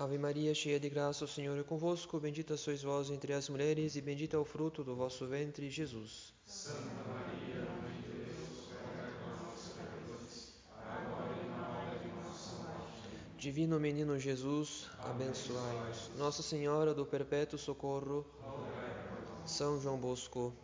Ave Maria, cheia de graça, o Senhor é convosco. Bendita sois vós entre as mulheres, e bendito é o fruto do vosso ventre, Jesus. Santa Maria, Mãe de Deus, rogai por nós, pecadores, agora e na hora de nossa morte. Divino Menino Jesus, abençoai-nos. Nossa Senhora do Perpétuo Socorro, São João Bosco,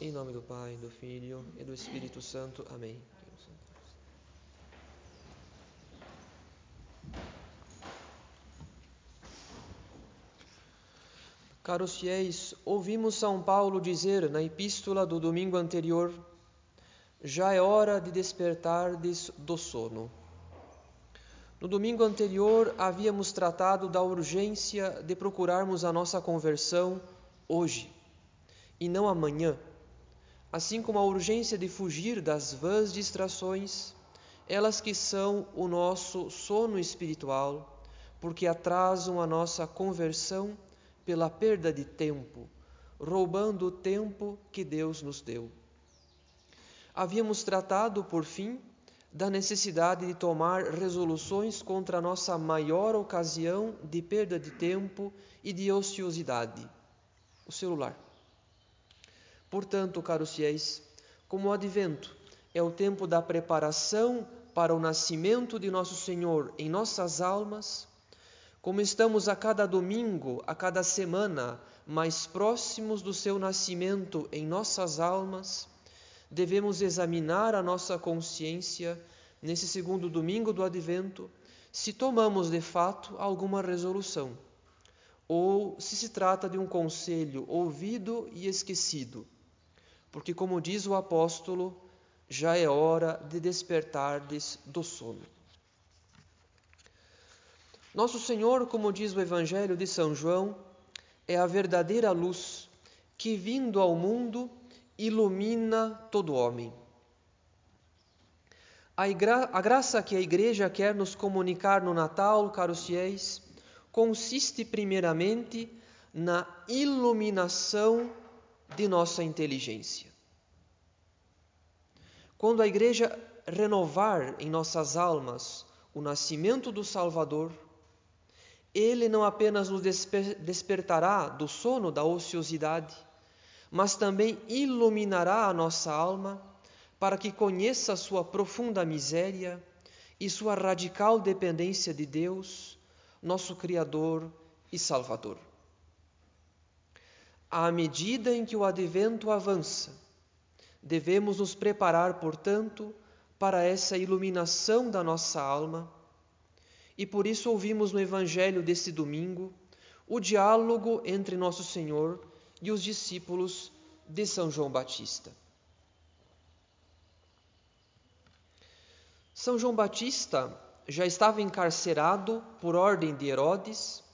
em nome do Pai, do Filho e do Espírito Santo. Amém. Caros fiéis, ouvimos São Paulo dizer na epístola do domingo anterior: já é hora de despertardes do sono. No domingo anterior havíamos tratado da urgência de procurarmos a nossa conversão hoje e não amanhã, assim como a urgência de fugir das vãs distrações, elas que são o nosso sono espiritual, porque atrasam a nossa conversão pela perda de tempo, roubando o tempo que Deus nos deu. Havíamos tratado, por fim, da necessidade de tomar resoluções contra a nossa maior ocasião de perda de tempo e de ociosidade, o celular. Portanto, caros fiéis, como o advento é o tempo da preparação para o nascimento de nosso Senhor em nossas almas, como estamos a cada domingo, a cada semana, mais próximos do seu nascimento em nossas almas, devemos examinar a nossa consciência nesse segundo domingo do advento, se tomamos de fato alguma resolução, ou se se trata de um conselho ouvido e esquecido. Porque, como diz o apóstolo, já é hora de despertardes do sono. Nosso Senhor, como diz o Evangelho de São João, é a verdadeira luz que, vindo ao mundo, ilumina todo homem. A, a, graça que a Igreja quer nos comunicar no Natal, caros fiéis, consiste primeiramente na iluminação de nossa inteligência. Quando a Igreja renovar em nossas almas o nascimento do Salvador, ele não apenas nos desper despertará do sono da ociosidade, mas também iluminará a nossa alma para que conheça sua profunda miséria e sua radical dependência de Deus, nosso Criador e Salvador. À medida em que o advento avança, devemos nos preparar, portanto, para essa iluminação da nossa alma e por isso ouvimos no Evangelho deste domingo o diálogo entre Nosso Senhor e os discípulos de São João Batista. São João Batista já estava encarcerado por ordem de Herodes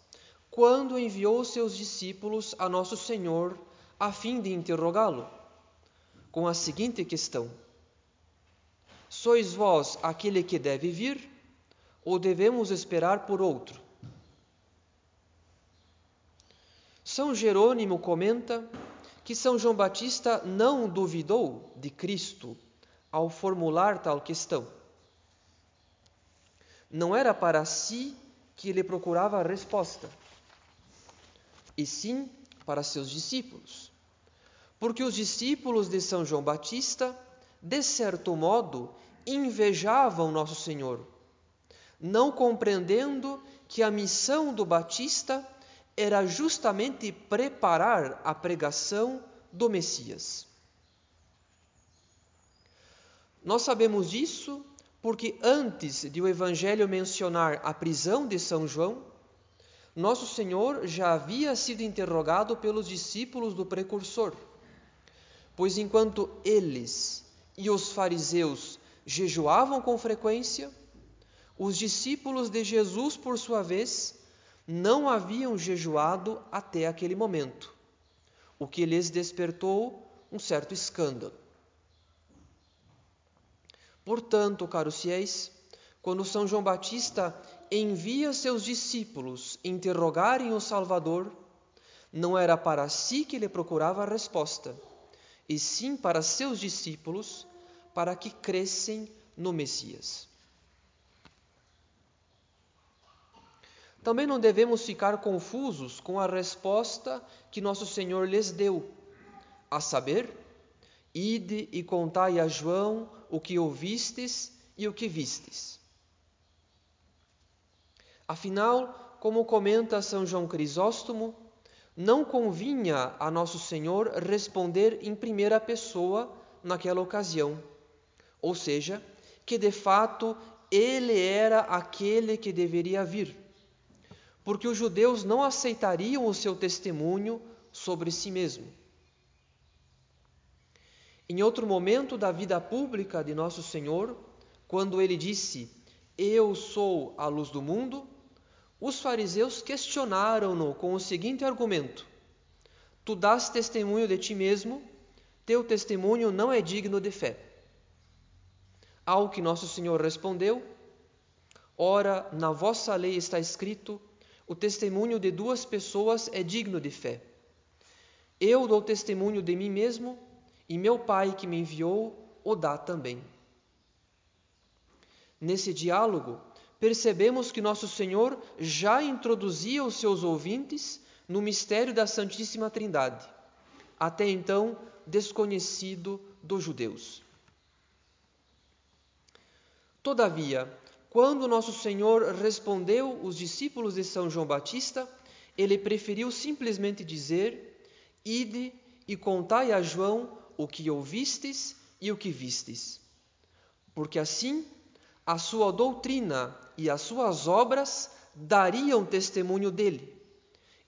quando enviou seus discípulos a Nosso Senhor a fim de interrogá-lo com a seguinte questão: Sois vós aquele que deve vir? Ou devemos esperar por outro? São Jerônimo comenta que São João Batista não duvidou de Cristo ao formular tal questão. Não era para si que ele procurava a resposta, e sim para seus discípulos. Porque os discípulos de São João Batista, de certo modo, invejavam Nosso Senhor não compreendendo que a missão do Batista era justamente preparar a pregação do Messias. Nós sabemos disso porque antes de o Evangelho mencionar a prisão de São João, nosso Senhor já havia sido interrogado pelos discípulos do precursor. Pois enquanto eles e os fariseus jejuavam com frequência, os discípulos de Jesus, por sua vez, não haviam jejuado até aquele momento, o que lhes despertou um certo escândalo. Portanto, caros fiéis, quando São João Batista envia seus discípulos interrogarem o Salvador, não era para si que ele procurava a resposta, e sim para seus discípulos, para que crescem no Messias. Também não devemos ficar confusos com a resposta que nosso Senhor lhes deu, a saber, ide e contai a João o que ouvistes e o que vistes. Afinal, como comenta São João Crisóstomo, não convinha a Nosso Senhor responder em primeira pessoa naquela ocasião, ou seja, que de fato ele era aquele que deveria vir, porque os judeus não aceitariam o seu testemunho sobre si mesmo. Em outro momento da vida pública de Nosso Senhor, quando ele disse: Eu sou a luz do mundo, os fariseus questionaram-no com o seguinte argumento: Tu dás testemunho de ti mesmo, teu testemunho não é digno de fé. Ao que nosso Senhor respondeu: Ora, na vossa lei está escrito: o testemunho de duas pessoas é digno de fé. Eu dou testemunho de mim mesmo, e meu Pai que me enviou o dá também. Nesse diálogo, percebemos que nosso Senhor já introduzia os seus ouvintes no mistério da Santíssima Trindade, até então desconhecido dos judeus. Todavia, quando nosso Senhor respondeu os discípulos de São João Batista, ele preferiu simplesmente dizer: Ide e contai a João o que ouvistes e o que vistes. Porque assim a sua doutrina e as suas obras dariam testemunho dele,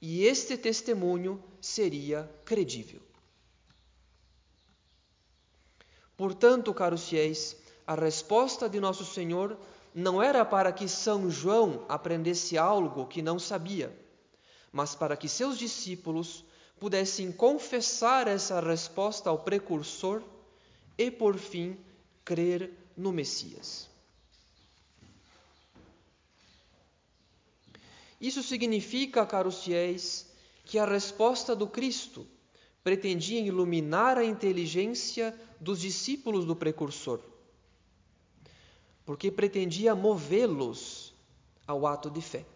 e este testemunho seria credível. Portanto, caros fiéis, a resposta de nosso Senhor não era para que São João aprendesse algo que não sabia, mas para que seus discípulos pudessem confessar essa resposta ao precursor e, por fim, crer no Messias. Isso significa, caros fiéis, que a resposta do Cristo pretendia iluminar a inteligência dos discípulos do precursor, porque pretendia movê-los ao ato de fé.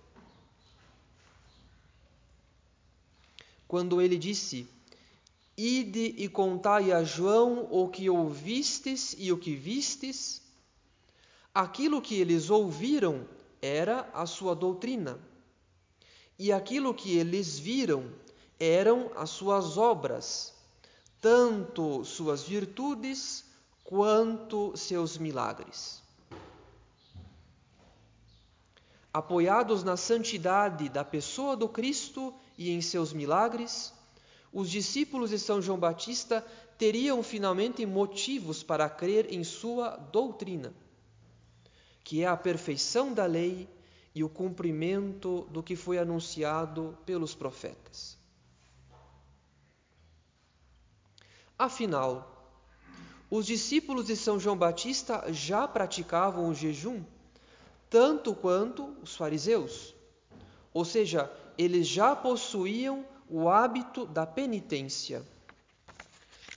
Quando ele disse: Ide e contai a João o que ouvistes e o que vistes, aquilo que eles ouviram era a sua doutrina e aquilo que eles viram eram as suas obras, tanto suas virtudes quanto seus milagres. Apoiados na santidade da pessoa do Cristo e em seus milagres, os discípulos de São João Batista teriam finalmente motivos para crer em sua doutrina, que é a perfeição da lei e o cumprimento do que foi anunciado pelos profetas. Afinal, os discípulos de São João Batista já praticavam o jejum, tanto quanto os fariseus, ou seja, eles já possuíam o hábito da penitência,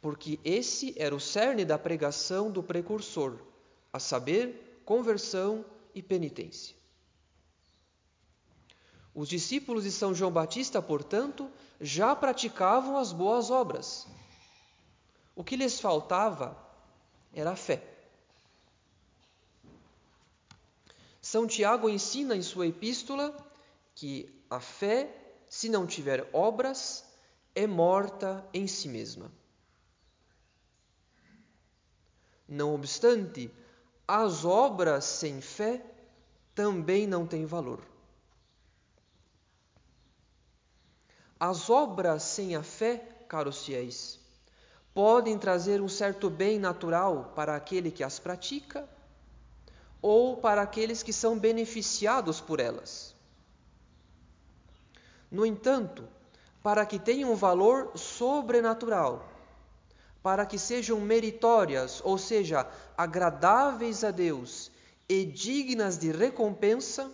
porque esse era o cerne da pregação do precursor, a saber, conversão e penitência. Os discípulos de São João Batista, portanto, já praticavam as boas obras. O que lhes faltava era a fé. São Tiago ensina em sua epístola que a fé, se não tiver obras, é morta em si mesma. Não obstante, as obras sem fé também não têm valor. As obras sem a fé, caros fiéis, podem trazer um certo bem natural para aquele que as pratica ou para aqueles que são beneficiados por elas. No entanto, para que tenham valor sobrenatural, para que sejam meritórias, ou seja, agradáveis a Deus e dignas de recompensa,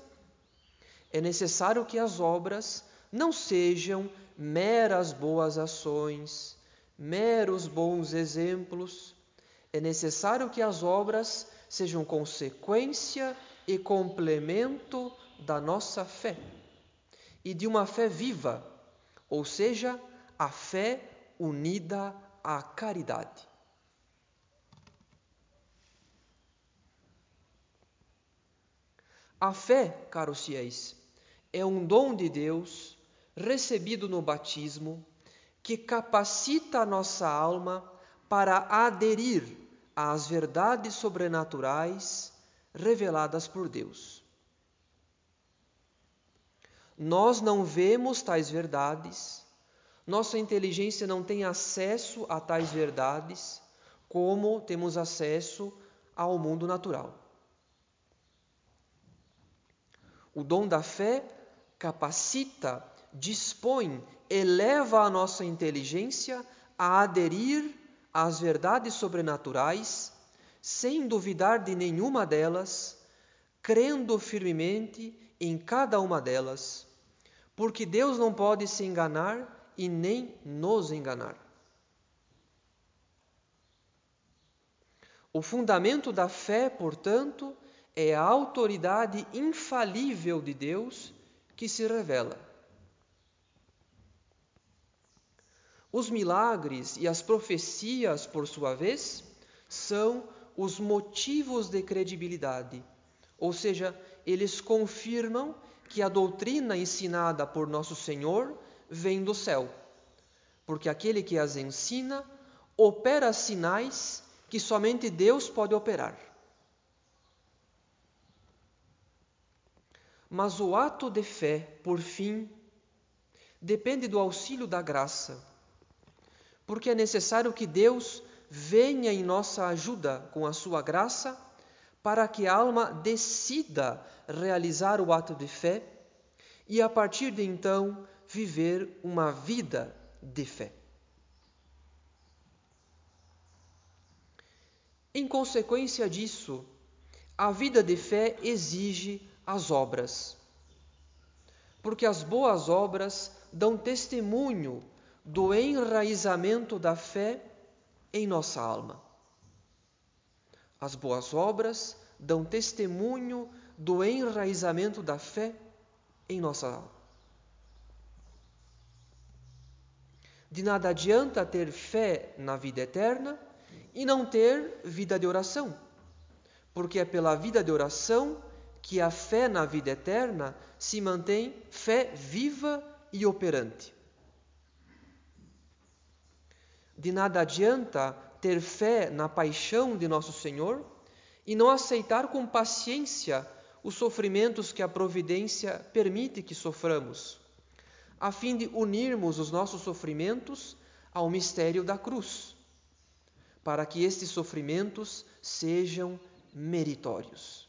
é necessário que as obras não sejam meras boas ações, meros bons exemplos. É necessário que as obras sejam consequência e complemento da nossa fé. e de uma fé viva, ou seja, a fé unida à caridade. A fé, caros fiéis, é um dom de Deus recebido no batismo que capacita a nossa alma para aderir às verdades sobrenaturais reveladas por Deus. Nós não vemos tais verdades, nossa inteligência não tem acesso a tais verdades como temos acesso ao mundo natural. O dom da fé capacita, dispõe, eleva a nossa inteligência a aderir às verdades sobrenaturais, sem duvidar de nenhuma delas, crendo firmemente em cada uma delas, porque Deus não pode se enganar e nem nos enganar. O fundamento da fé, portanto, é a autoridade infalível de Deus que se revela. Os milagres e as profecias, por sua vez, são os motivos de credibilidade, ou seja, eles confirmam que a doutrina ensinada por nosso Senhor vem do céu, porque aquele que as ensina opera sinais que somente Deus pode operar. Mas o ato de fé, por fim, depende do auxílio da graça, porque é necessário que Deus venha em nossa ajuda com a sua graça, para que a alma decida realizar o ato de fé e, a partir de então, viver uma vida de fé. Em consequência disso, a vida de fé exige as obras. Porque as boas obras dão testemunho do enraizamento da fé em nossa alma. As boas obras dão testemunho do enraizamento da fé em nossa alma. De nada adianta ter fé na vida eterna e não ter vida de oração, porque é pela vida de oração que a fé na vida eterna se mantém fé viva e operante. De nada adianta ter fé na paixão de nosso Senhor e não aceitar com paciência os sofrimentos que a providência permite que soframos, a fim de unirmos os nossos sofrimentos ao mistério da cruz, para que estes sofrimentos sejam meritórios.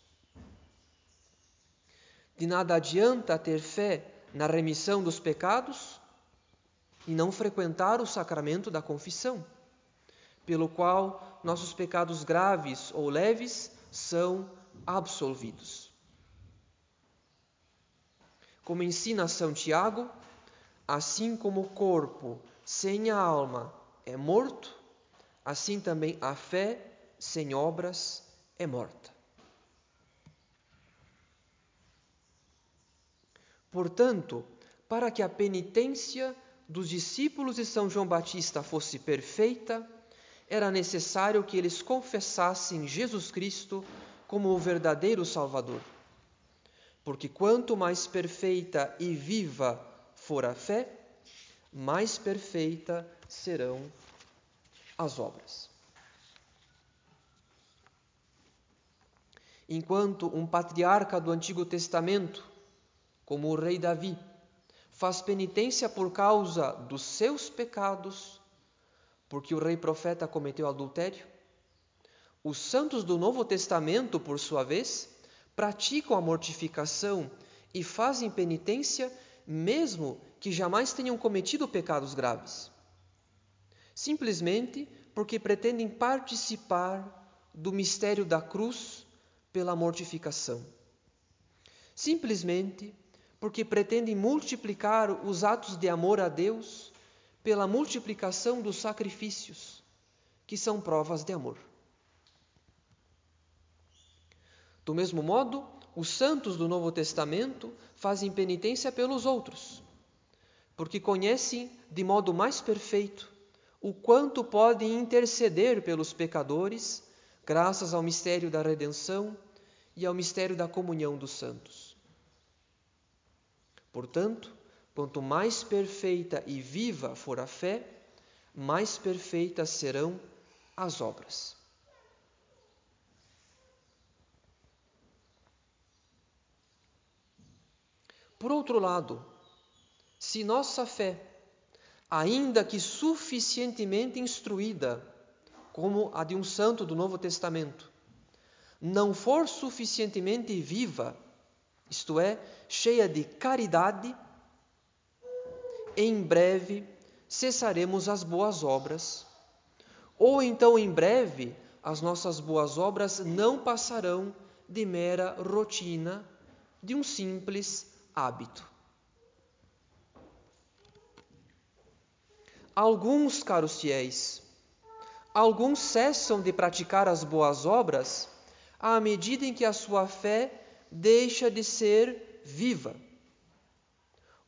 De nada adianta ter fé na remissão dos pecados e não frequentar o sacramento da confissão, pelo qual nossos pecados graves ou leves são absolvidos. Como ensina São Tiago, assim como o corpo sem a alma é morto, assim também a fé sem obras é morta. Portanto, para que a penitência dos discípulos de São João Batista fosse perfeita, era necessário que eles confessassem Jesus Cristo como o verdadeiro Salvador. Porque quanto mais perfeita e viva for a fé, mais perfeita serão as obras. Enquanto um patriarca do Antigo Testamento como o rei Davi, faz penitência por causa dos seus pecados, porque o rei profeta cometeu adultério. Os santos do Novo Testamento, por sua vez, praticam a mortificação e fazem penitência mesmo que jamais tenham cometido pecados graves. Simplesmente porque pretendem participar do mistério da cruz pela mortificação. Simplesmente porque pretendem multiplicar os atos de amor a Deus pela multiplicação dos sacrifícios, que são provas de amor. Do mesmo modo, os santos do Novo Testamento fazem penitência pelos outros, porque conhecem de modo mais perfeito o quanto podem interceder pelos pecadores, graças ao mistério da redenção e ao mistério da comunhão dos santos. Portanto, quanto mais perfeita e viva for a fé, mais perfeitas serão as obras. Por outro lado, se nossa fé, ainda que suficientemente instruída, como a de um santo do Novo Testamento, não for suficientemente viva, isto é, cheia de caridade, em breve cessaremos as boas obras. Ou então, em breve, as nossas boas obras não passarão de mera rotina, de um simples hábito. Alguns, caros fiéis, alguns cessam de praticar as boas obras à medida em que a sua fé deixa de ser viva.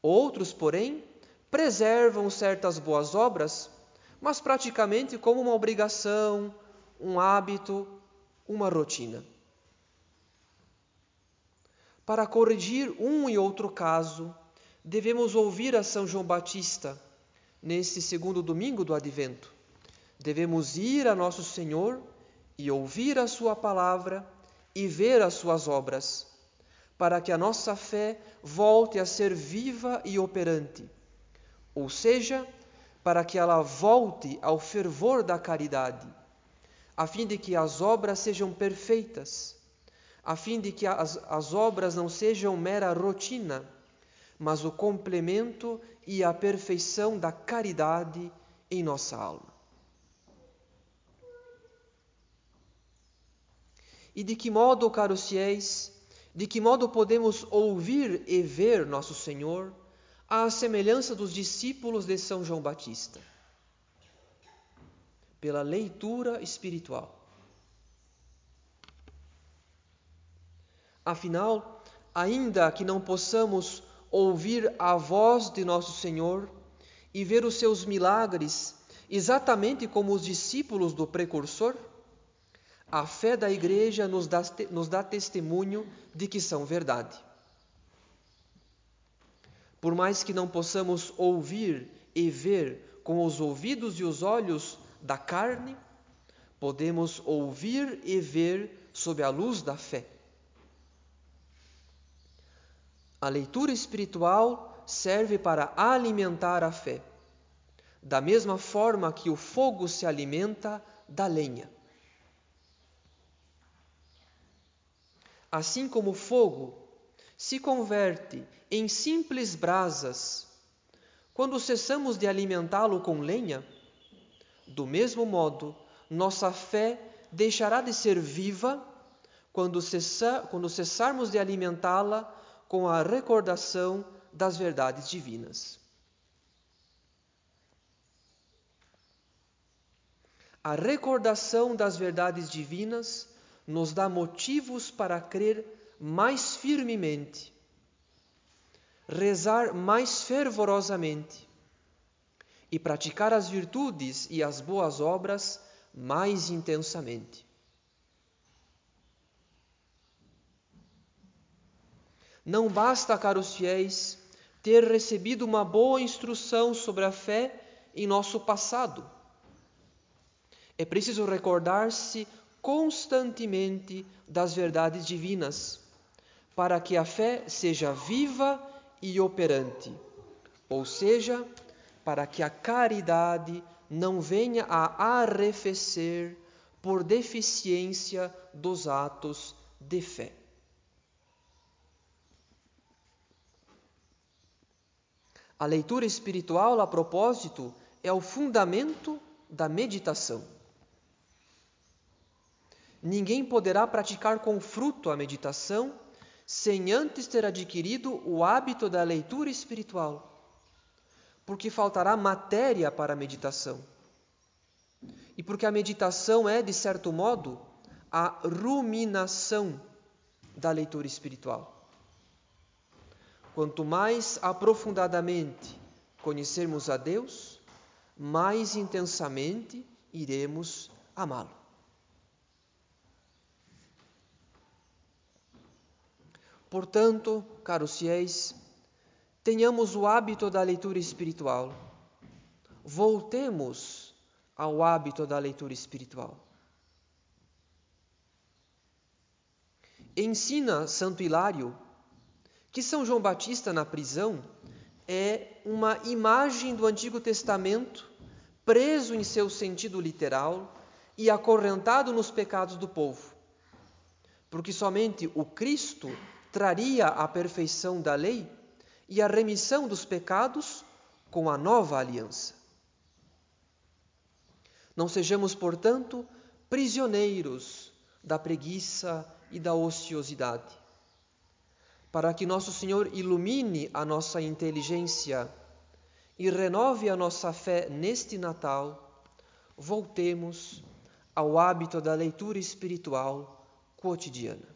Outros, porém, preservam certas boas obras, mas praticamente como uma obrigação, um hábito, uma rotina. Para corrigir um e outro caso, devemos ouvir a São João Batista neste segundo domingo do Advento. Devemos ir a Nosso Senhor e ouvir a Sua palavra e ver as Suas obras, para que a nossa fé volte a ser viva e operante, ou seja, para que ela volte ao fervor da caridade, a fim de que as obras sejam perfeitas a fim de que as, as obras não sejam mera rotina, mas o complemento e a perfeição da caridade em nossa alma. E de que modo, caros fiéis, de que modo podemos ouvir e ver nosso Senhor à semelhança dos discípulos de São João Batista? Pela leitura espiritual. Afinal, ainda que não possamos ouvir a voz de nosso Senhor e ver os seus milagres exatamente como os discípulos do precursor, a fé da Igreja nos dá, nos dá testemunho de que são verdade. Por mais que não possamos ouvir e ver com os ouvidos e os olhos da carne, podemos ouvir e ver sob a luz da fé. A leitura espiritual serve para alimentar a fé, da mesma forma que o fogo se alimenta da lenha. Assim como o fogo se converte em simples brasas quando cessamos de alimentá-lo com lenha, do mesmo modo, nossa fé deixará de ser viva quando, quando cessarmos de alimentá-la com a recordação das verdades divinas. A recordação das verdades divinas nos dá motivos para crer mais firmemente, rezar mais fervorosamente e praticar as virtudes e as boas obras mais intensamente. Não basta, caros fiéis, ter recebido uma boa instrução sobre a fé em nosso passado. É preciso recordar-se constantemente das verdades divinas, para que a fé seja viva e operante, ou seja, para que a caridade não venha a arrefecer por deficiência dos atos de fé. A leitura espiritual, a propósito, é o fundamento da meditação. Ninguém poderá praticar com fruto a meditação sem antes ter adquirido o hábito da leitura espiritual, porque faltará matéria para a meditação. E porque a meditação é, de certo modo, a ruminação da leitura espiritual. Quanto mais aprofundadamente conhecermos a Deus, mais intensamente iremos amá-lo. Portanto, caros fiéis, tenhamos o hábito da leitura espiritual. Voltemos ao hábito da leitura espiritual. Ensina Santo Hilário que São João Batista na prisão é uma imagem do Antigo Testamento preso em seu sentido literal e acorrentado nos pecados do povo. Porque somente o Cristo traria a perfeição da lei e a remissão dos pecados com a nova aliança. Não sejamos, portanto, prisioneiros da preguiça e da ociosidade. Para que nosso Senhor ilumine a nossa inteligência e renove a nossa fé neste Natal, voltemos ao hábito da leitura espiritual cotidiana.